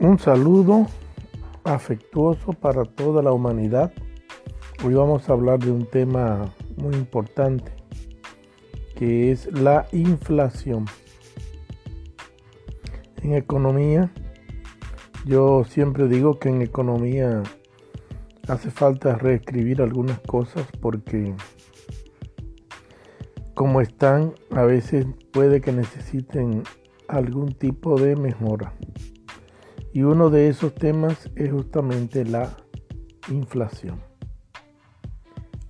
Un saludo afectuoso para toda la humanidad. Hoy vamos a hablar de un tema muy importante que es la inflación. En economía, yo siempre digo que en economía hace falta reescribir algunas cosas porque como están, a veces puede que necesiten algún tipo de mejora. Y uno de esos temas es justamente la inflación.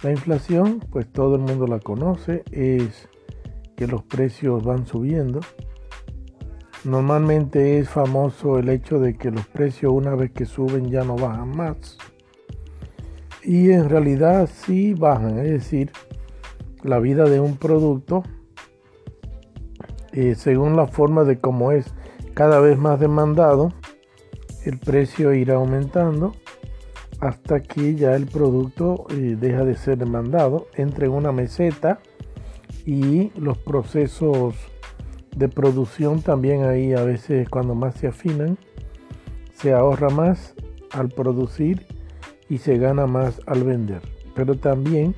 La inflación, pues todo el mundo la conoce, es que los precios van subiendo. Normalmente es famoso el hecho de que los precios una vez que suben ya no bajan más. Y en realidad sí bajan, es decir, la vida de un producto eh, según la forma de cómo es cada vez más demandado, el precio irá aumentando hasta que ya el producto eh, deja de ser demandado, entre en una meseta y los procesos de producción también ahí a veces cuando más se afinan, se ahorra más al producir y se gana más al vender. Pero también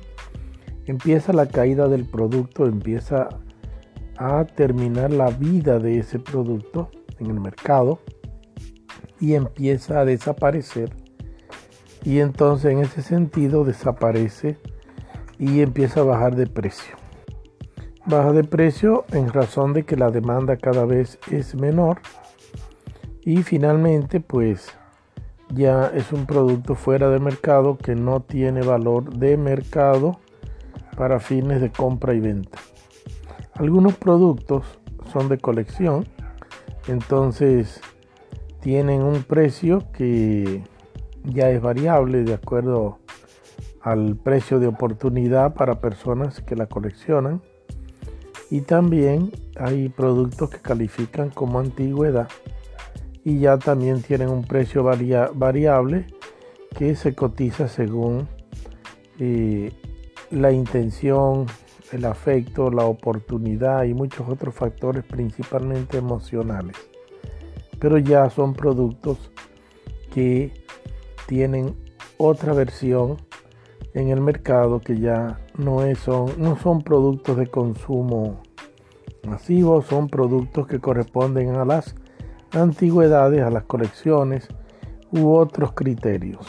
empieza la caída del producto, empieza a terminar la vida de ese producto en el mercado y empieza a desaparecer. Y entonces en ese sentido desaparece y empieza a bajar de precio. Baja de precio en razón de que la demanda cada vez es menor y finalmente pues ya es un producto fuera de mercado que no tiene valor de mercado para fines de compra y venta. Algunos productos son de colección, entonces tienen un precio que ya es variable de acuerdo al precio de oportunidad para personas que la coleccionan. Y también hay productos que califican como antigüedad y ya también tienen un precio variable que se cotiza según eh, la intención, el afecto, la oportunidad y muchos otros factores principalmente emocionales. Pero ya son productos que tienen otra versión en el mercado que ya no, son, no son productos de consumo masivo, son productos que corresponden a las antigüedades, a las colecciones u otros criterios.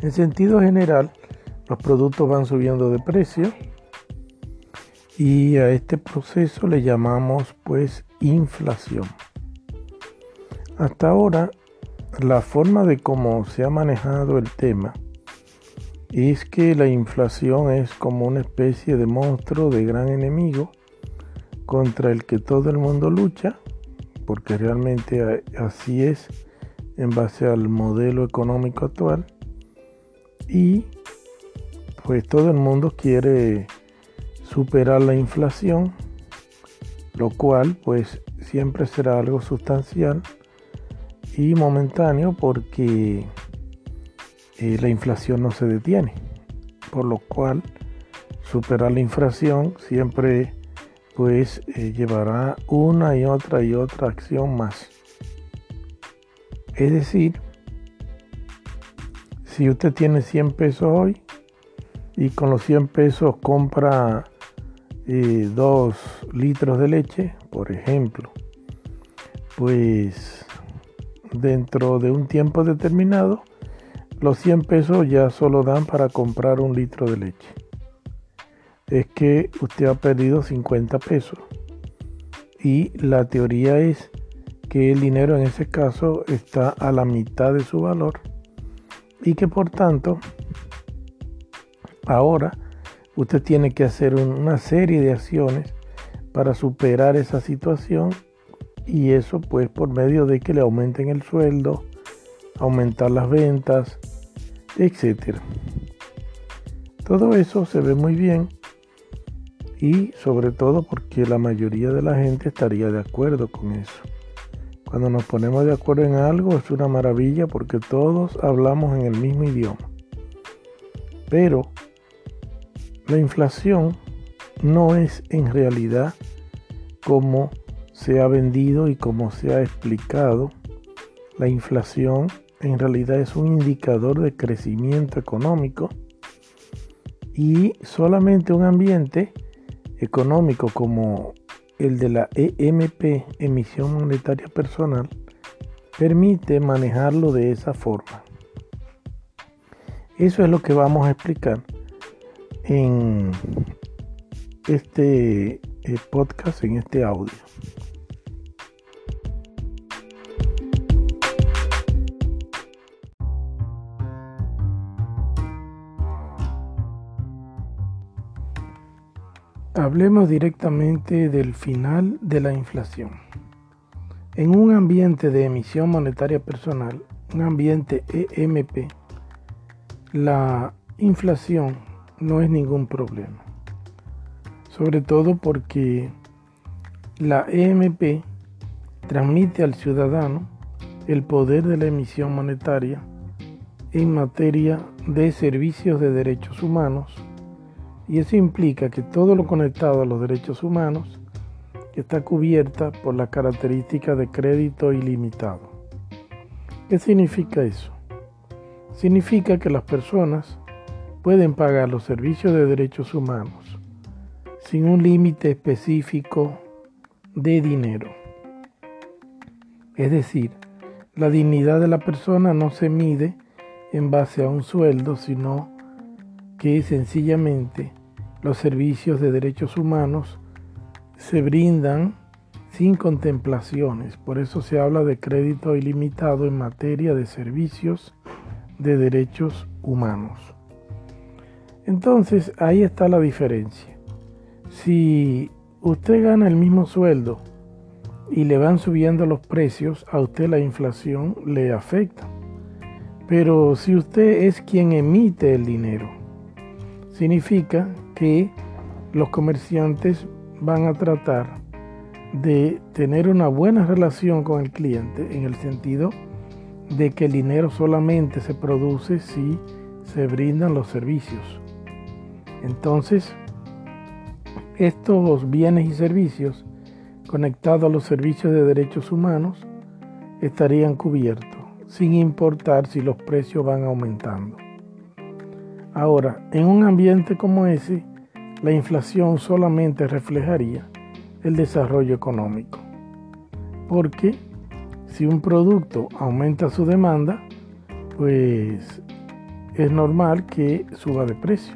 En sentido general, los productos van subiendo de precio y a este proceso le llamamos pues inflación. Hasta ahora la forma de cómo se ha manejado el tema es que la inflación es como una especie de monstruo de gran enemigo contra el que todo el mundo lucha, porque realmente así es en base al modelo económico actual, y pues todo el mundo quiere superar la inflación, lo cual pues siempre será algo sustancial y momentáneo porque eh, la inflación no se detiene, por lo cual superar la inflación siempre pues eh, llevará una y otra y otra acción más. Es decir, si usted tiene 100 pesos hoy, y con los 100 pesos compra 2 eh, litros de leche, por ejemplo, pues dentro de un tiempo determinado, los 100 pesos ya solo dan para comprar un litro de leche. Es que usted ha perdido 50 pesos. Y la teoría es que el dinero en ese caso está a la mitad de su valor y que por tanto Ahora usted tiene que hacer una serie de acciones para superar esa situación y eso pues por medio de que le aumenten el sueldo, aumentar las ventas, etc. Todo eso se ve muy bien y sobre todo porque la mayoría de la gente estaría de acuerdo con eso. Cuando nos ponemos de acuerdo en algo es una maravilla porque todos hablamos en el mismo idioma. Pero la inflación no es en realidad como se ha vendido y como se ha explicado La inflación en realidad es un indicador de crecimiento económico y solamente un ambiente económico como el de la EMP, emisión monetaria personal, permite manejarlo de esa forma. Eso es lo que vamos a explicar en este eh, podcast, en este audio. Hablemos directamente del final de la inflación. En un ambiente de emisión monetaria personal, un ambiente EMP, la inflación no es ningún problema. Sobre todo porque la EMP transmite al ciudadano el poder de la emisión monetaria en materia de servicios de derechos humanos y eso implica que todo lo conectado a los derechos humanos está cubierta por la característica de crédito ilimitado. ¿Qué significa eso? Significa que las personas pueden pagar los servicios de derechos humanos sin un límite específico de dinero. Es decir, la dignidad de la persona no se mide en base a un sueldo, sino que sencillamente los servicios de derechos humanos se brindan sin contemplaciones. Por eso se habla de crédito ilimitado en materia de servicios de derechos humanos. Entonces ahí está la diferencia. Si usted gana el mismo sueldo y le van subiendo los precios, a usted la inflación le afecta. Pero si usted es quien emite el dinero, significa que los comerciantes van a tratar de tener una buena relación con el cliente en el sentido de que el dinero solamente se produce si se brindan los servicios. Entonces, estos bienes y servicios conectados a los servicios de derechos humanos estarían cubiertos, sin importar si los precios van aumentando. Ahora, en un ambiente como ese, la inflación solamente reflejaría el desarrollo económico. Porque si un producto aumenta su demanda, pues es normal que suba de precio.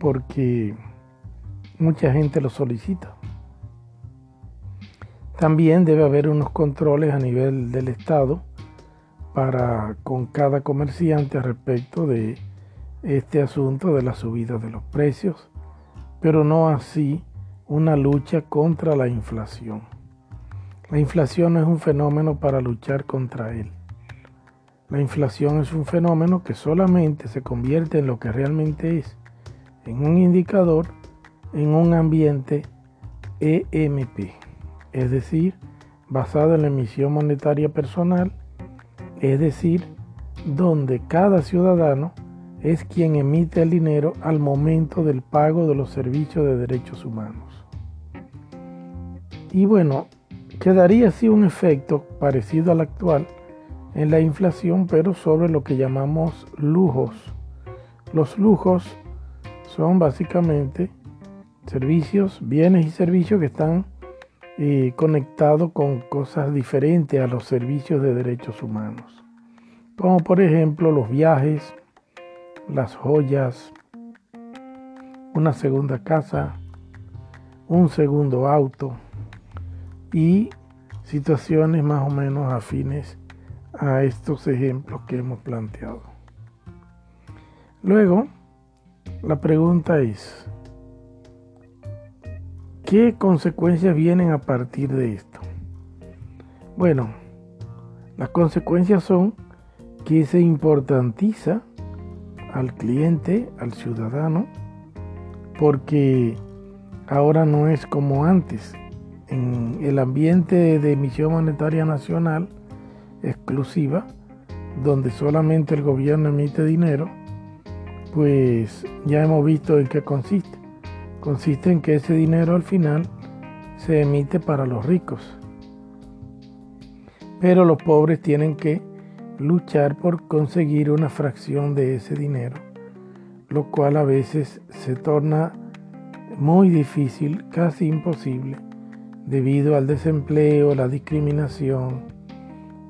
Porque mucha gente lo solicita. También debe haber unos controles a nivel del Estado para con cada comerciante respecto de este asunto de la subida de los precios, pero no así una lucha contra la inflación. La inflación no es un fenómeno para luchar contra él. La inflación es un fenómeno que solamente se convierte en lo que realmente es, en un indicador, en un ambiente EMP, es decir, basado en la emisión monetaria personal, es decir, donde cada ciudadano es quien emite el dinero al momento del pago de los servicios de derechos humanos. Y bueno, quedaría así un efecto parecido al actual en la inflación, pero sobre lo que llamamos lujos. Los lujos son básicamente servicios, bienes y servicios que están eh, conectados con cosas diferentes a los servicios de derechos humanos, como por ejemplo los viajes, las joyas, una segunda casa, un segundo auto y situaciones más o menos afines a estos ejemplos que hemos planteado. Luego, la pregunta es, ¿qué consecuencias vienen a partir de esto? Bueno, las consecuencias son que se importantiza al cliente, al ciudadano, porque ahora no es como antes. En el ambiente de emisión monetaria nacional exclusiva, donde solamente el gobierno emite dinero, pues ya hemos visto en qué consiste. Consiste en que ese dinero al final se emite para los ricos. pero los pobres tienen que luchar por conseguir una fracción de ese dinero, lo cual a veces se torna muy difícil, casi imposible, debido al desempleo, la discriminación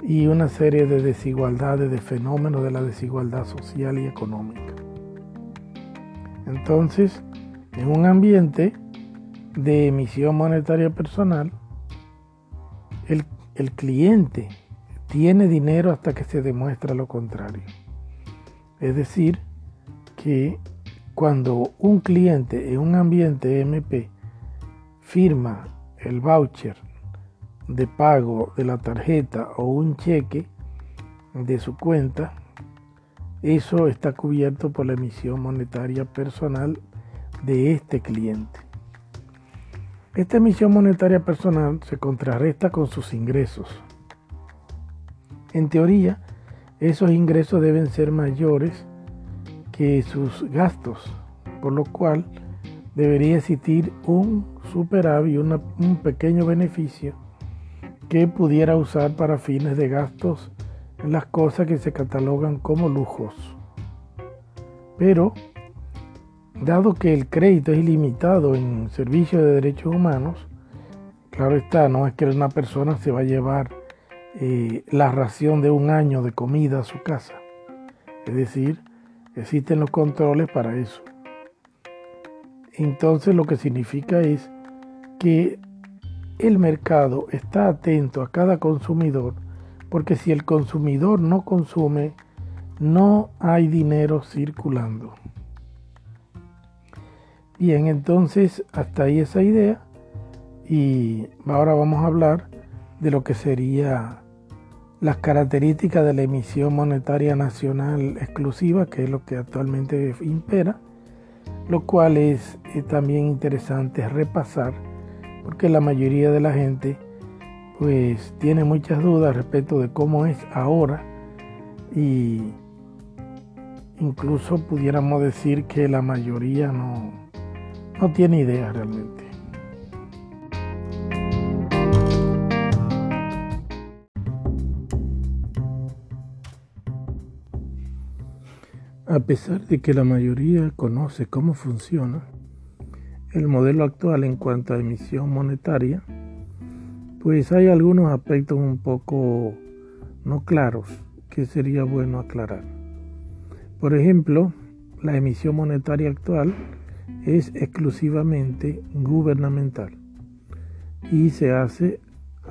y una serie de desigualdades, de fenómenos de la desigualdad social y económica. Entonces, en un ambiente de emisión monetaria personal, el, el cliente tiene dinero hasta que se demuestra lo contrario. Es decir, que cuando un cliente en un ambiente MP firma el voucher de pago de la tarjeta o un cheque de su cuenta, eso está cubierto por la emisión monetaria personal de este cliente. Esta emisión monetaria personal se contrarresta con sus ingresos. En teoría, esos ingresos deben ser mayores que sus gastos, por lo cual debería existir un superávit, un pequeño beneficio que pudiera usar para fines de gastos en las cosas que se catalogan como lujos. Pero, dado que el crédito es ilimitado en servicios de derechos humanos, claro está, no es que una persona se va a llevar la ración de un año de comida a su casa. Es decir, existen los controles para eso. Entonces lo que significa es que el mercado está atento a cada consumidor, porque si el consumidor no consume, no hay dinero circulando. Bien, entonces hasta ahí esa idea y ahora vamos a hablar de lo que sería las características de la emisión monetaria nacional exclusiva, que es lo que actualmente impera, lo cual es eh, también interesante repasar, porque la mayoría de la gente pues tiene muchas dudas respecto de cómo es ahora y incluso pudiéramos decir que la mayoría no, no tiene idea realmente. A pesar de que la mayoría conoce cómo funciona el modelo actual en cuanto a emisión monetaria, pues hay algunos aspectos un poco no claros que sería bueno aclarar. Por ejemplo, la emisión monetaria actual es exclusivamente gubernamental y se hace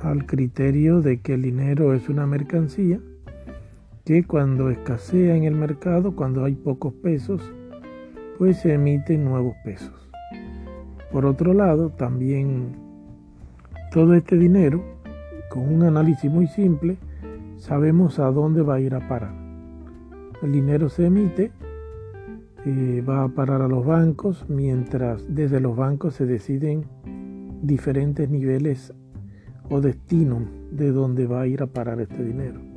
al criterio de que el dinero es una mercancía cuando escasea en el mercado, cuando hay pocos pesos, pues se emiten nuevos pesos. Por otro lado, también todo este dinero, con un análisis muy simple, sabemos a dónde va a ir a parar. El dinero se emite, eh, va a parar a los bancos, mientras desde los bancos se deciden diferentes niveles o destinos de dónde va a ir a parar este dinero.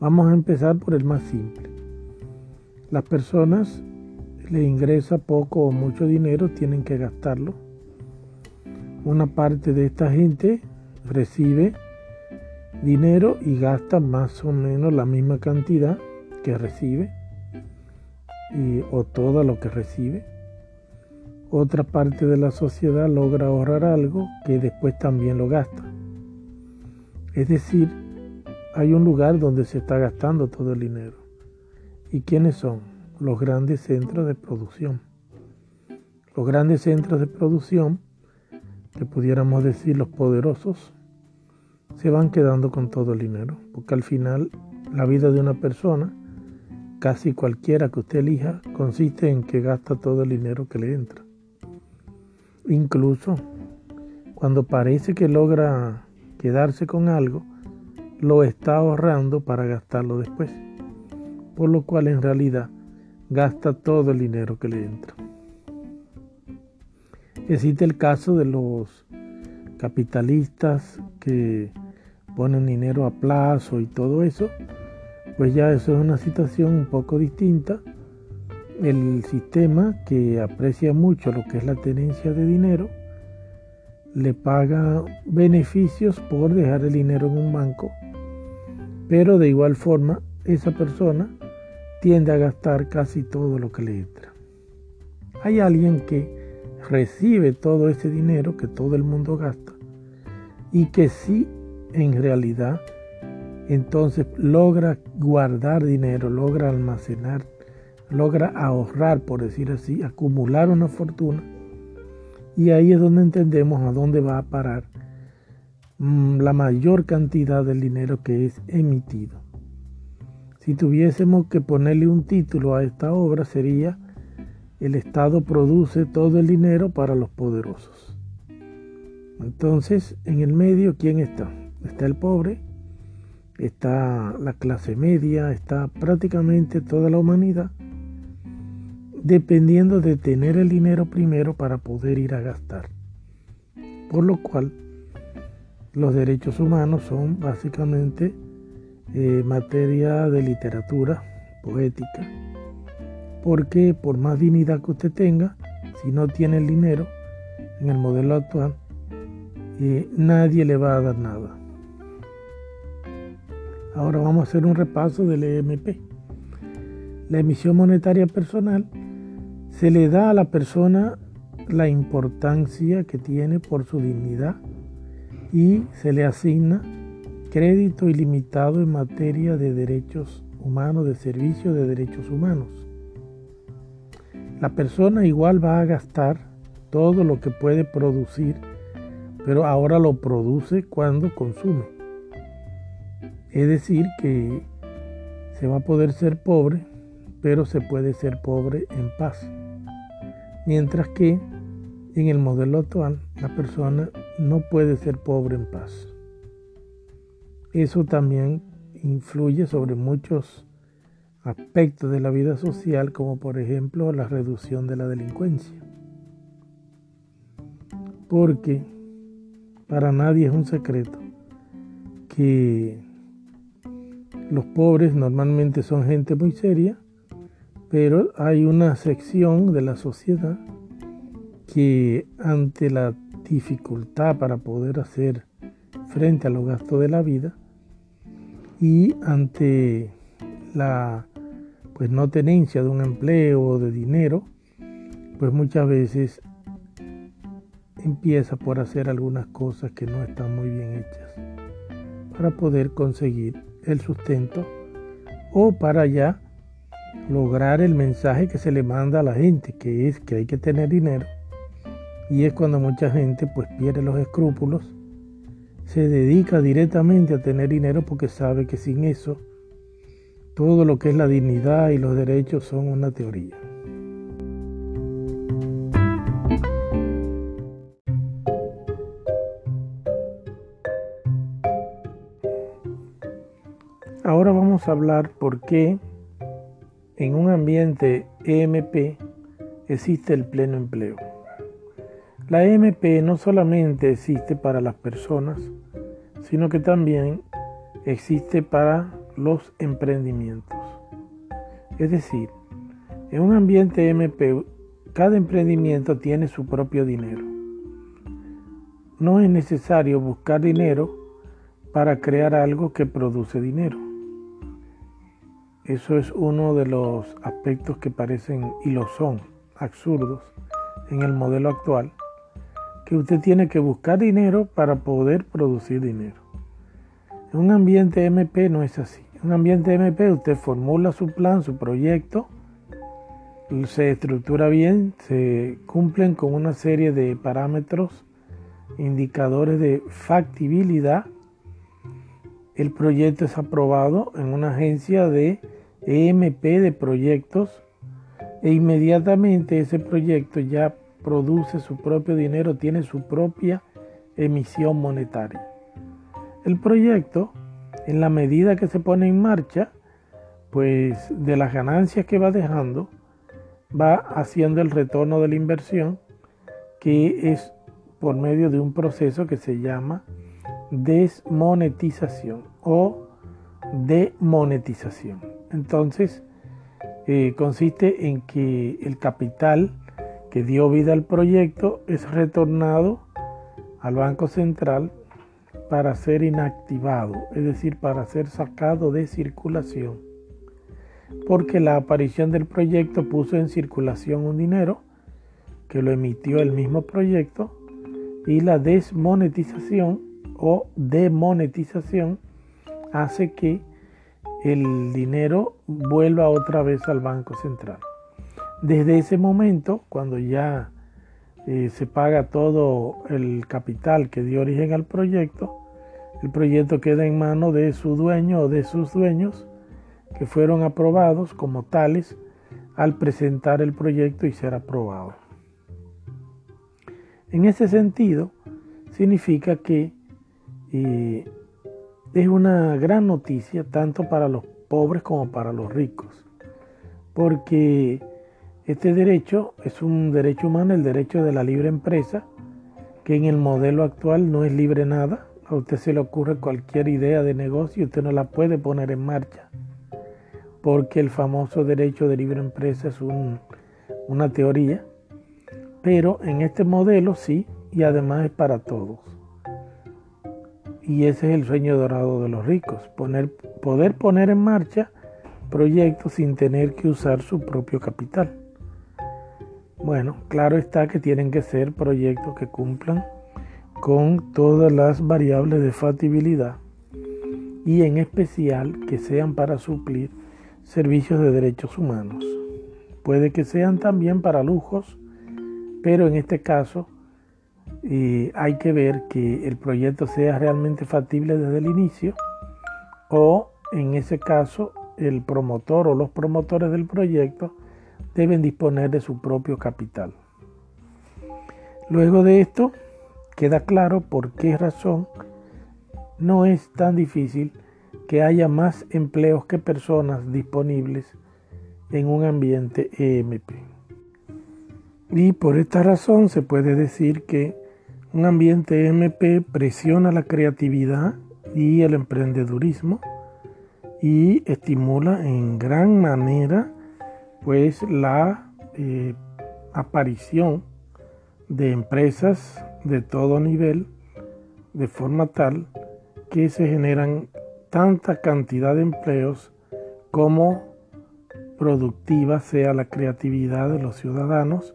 Vamos a empezar por el más simple. Las personas le ingresa poco o mucho dinero, tienen que gastarlo. Una parte de esta gente recibe dinero y gasta más o menos la misma cantidad que recibe o todo lo que recibe. Otra parte de la sociedad logra ahorrar algo que después también lo gasta. Es decir, hay un lugar donde se está gastando todo el dinero. ¿Y quiénes son? Los grandes centros de producción. Los grandes centros de producción, que pudiéramos decir los poderosos, se van quedando con todo el dinero, porque al final la vida de una persona, casi cualquiera que usted elija, consiste en que gasta todo el dinero que le entra. Incluso cuando parece que logra quedarse con algo, lo está ahorrando para gastarlo después, por lo cual en realidad gasta todo el dinero que le entra. Existe el caso de los capitalistas que ponen dinero a plazo y todo eso, pues ya eso es una situación un poco distinta. El sistema que aprecia mucho lo que es la tenencia de dinero, le paga beneficios por dejar el dinero en un banco Pero de igual forma, esa persona tiende a gastar casi todo lo que le entra. Hay alguien que recibe todo ese dinero que todo el mundo gasta y que sí en realidad entonces logra guardar dinero, logra almacenar, logra ahorrar, por decir así, acumular una fortuna. Y ahí es donde entendemos a dónde va a parar la mayor cantidad del dinero que es emitido. Si tuviésemos que ponerle un título a esta obra sería El Estado produce todo el dinero para los poderosos. Entonces, en el medio, ¿quién está? Está el pobre, está la clase media, está prácticamente toda la humanidad, dependiendo de tener el dinero primero para poder ir a gastar. Por lo cual, los derechos humanos son básicamente eh, materia de literatura poética. Porque por más dignidad que usted tenga, si no tiene el dinero, en el modelo actual, eh, nadie le va a dar nada. Ahora vamos a hacer un repaso del EMP. La emisión monetaria personal se le da a la persona la importancia que tiene por su dignidad y se le asigna crédito ilimitado en materia de derechos humanos, de servicio de derechos humanos. La persona igual va a gastar todo lo que puede producir, pero ahora lo produce cuando consume. Es decir, que se va a poder ser pobre, pero se puede ser pobre en paz. Mientras que en el modelo actual la persona no puede ser pobre en paz. Eso también influye sobre muchos aspectos de la vida social, como por ejemplo la reducción de la delincuencia. Porque para nadie es un secreto que los pobres normalmente son gente muy seria, pero hay una sección de la sociedad que ante la dificultad para poder hacer frente a los gastos de la vida y ante la pues no tenencia de un empleo o de dinero, pues muchas veces empieza por hacer algunas cosas que no están muy bien hechas para poder conseguir el sustento o para ya lograr el mensaje que se le manda a la gente, que es que hay que tener dinero. Y es cuando mucha gente pues pierde los escrúpulos se dedica directamente a tener dinero porque sabe que sin eso todo lo que es la dignidad y los derechos son una teoría. Ahora vamos a hablar por qué en un ambiente EMP existe el pleno empleo. La EMP no solamente existe para las personas, sino que también existe para los emprendimientos. Es decir, en un ambiente MP, cada emprendimiento tiene su propio dinero. No es necesario buscar dinero para crear algo que produce dinero. Eso es uno de los aspectos que parecen y lo son absurdos en el modelo actual, que usted tiene que buscar dinero para poder producir dinero. En un ambiente MP no es así. En un ambiente MP usted formula su plan, su proyecto, se estructura bien, se cumplen con una serie de parámetros, indicadores de factibilidad. El proyecto es aprobado en una agencia de EMP de proyectos e inmediatamente ese proyecto ya produce su propio dinero, tiene su propia emisión monetaria. El proyecto, en la medida que se pone en marcha, pues de las ganancias que va dejando, va haciendo el retorno de la inversión, que es por medio de un proceso que se llama desmonetización o demonetización. Entonces, eh, consiste en que el capital que dio vida al proyecto es retornado al Banco Central para ser inactivado, es decir, para ser sacado de circulación, porque la aparición del proyecto puso en circulación un dinero que lo emitió el mismo proyecto y la desmonetización o demonetización hace que el dinero vuelva otra vez al Banco Central. Desde ese momento, cuando ya eh, se paga todo el capital que dio origen al proyecto, el proyecto queda en manos de su dueño o de sus dueños que fueron aprobados como tales al presentar el proyecto y ser aprobado. En ese sentido, significa que eh, es una gran noticia tanto para los pobres como para los ricos, porque este derecho es un derecho humano, el derecho de la libre empresa, que en el modelo actual no es libre nada. A usted se le ocurre cualquier idea de negocio y usted no la puede poner en marcha, porque el famoso derecho de libre empresa es una teoría, pero en este modelo sí, y además es para todos. Y ese es el sueño dorado de los ricos, poder poner en marcha proyectos sin tener que usar su propio capital. Bueno, claro está que tienen que ser proyectos que cumplan con todas las variables de factibilidad y en especial que sean para suplir servicios de derechos humanos. Puede que sean también para lujos, pero en este caso eh, hay que ver que el proyecto sea realmente factible desde el inicio o en ese caso el promotor o los promotores del proyecto deben disponer de su propio capital. Luego de esto, queda claro por qué razón no es tan difícil que haya más empleos que personas disponibles en un ambiente EMP. Y por esta razón se puede decir que un ambiente EMP presiona la creatividad y el emprendedurismo y estimula en gran manera pues la eh, aparición de empresas de todo nivel de forma tal que se generan tanta cantidad de empleos como productiva sea la creatividad de los ciudadanos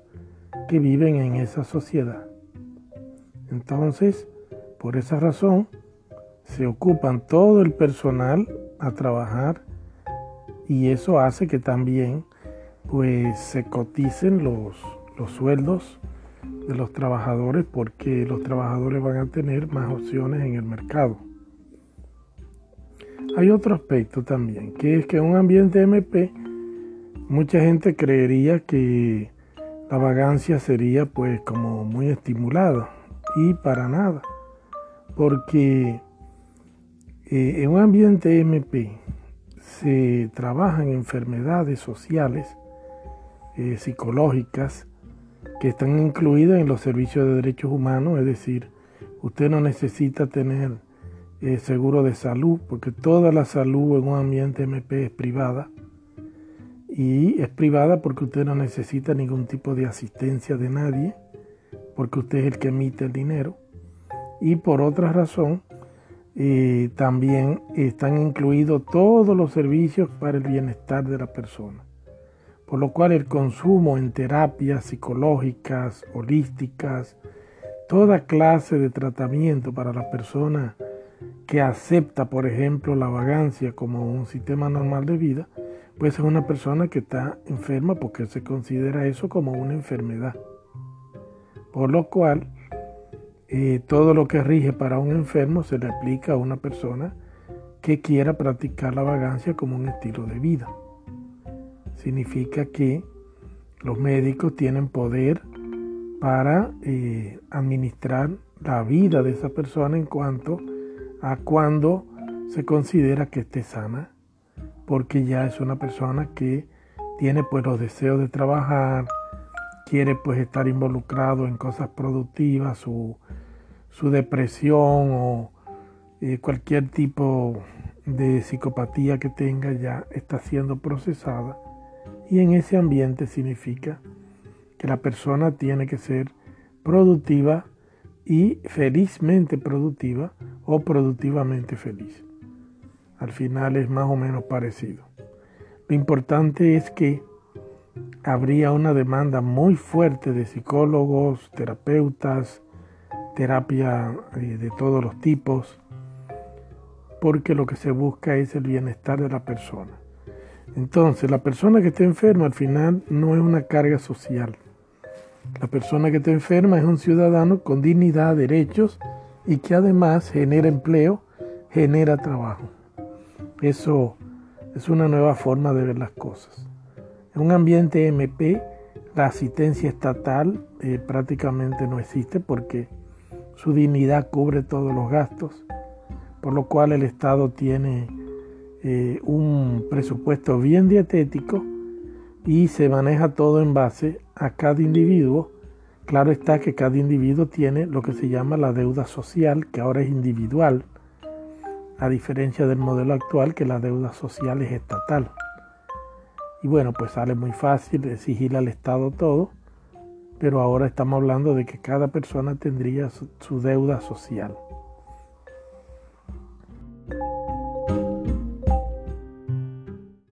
que viven en esa sociedad. Entonces, por esa razón, se ocupan todo el personal a trabajar y eso hace que también pues se coticen los, los sueldos de los trabajadores porque los trabajadores van a tener más opciones en el mercado. Hay otro aspecto también, que es que en un ambiente MP mucha gente creería que la vagancia sería pues como muy estimulada y para nada, porque eh, en un ambiente MP se trabajan enfermedades sociales eh, psicológicas que están incluidas en los servicios de derechos humanos, es decir, usted no necesita tener eh, seguro de salud, porque toda la salud en un ambiente MP es privada, y es privada porque usted no necesita ningún tipo de asistencia de nadie, porque usted es el que emite el dinero, y por otra razón, eh, también están incluidos todos los servicios para el bienestar de la persona por lo cual el consumo en terapias psicológicas, holísticas, toda clase de tratamiento para la persona que acepta, por ejemplo, la vagancia como un sistema normal de vida, pues es una persona que está enferma porque se considera eso como una enfermedad. Por lo cual, eh, todo lo que rige para un enfermo se le aplica a una persona que quiera practicar la vagancia como un estilo de vida significa que los médicos tienen poder para eh, administrar la vida de esa persona en cuanto a cuando se considera que esté sana, porque ya es una persona que tiene pues los deseos de trabajar, quiere pues estar involucrado en cosas productivas, su, depresión o eh, cualquier tipo de psicopatía que tenga ya está siendo procesada y en ese ambiente significa que la persona tiene que ser productiva y felizmente productiva o productivamente feliz. Al final es más o menos parecido. Lo importante es que habría una demanda muy fuerte de psicólogos, terapeutas, terapia eh, de todos los tipos, porque lo que se busca es el bienestar de la persona. Entonces, la persona que está enferma al final no es una carga social. La persona que está enferma es un ciudadano con dignidad, derechos y que además genera empleo, genera trabajo. Eso es una nueva forma de ver las cosas. En un ambiente MP, la asistencia estatal eh, prácticamente no existe porque su dignidad cubre todos los gastos, por lo cual el Estado tiene eh, un presupuesto bien dietético y se maneja todo en base a cada individuo. Claro está que cada individuo tiene lo que se llama la deuda social, que ahora es individual, a diferencia del modelo actual que la deuda social es estatal. Y bueno, pues sale muy fácil exigir al Estado todo, pero ahora estamos hablando de que cada persona tendría su, su deuda social.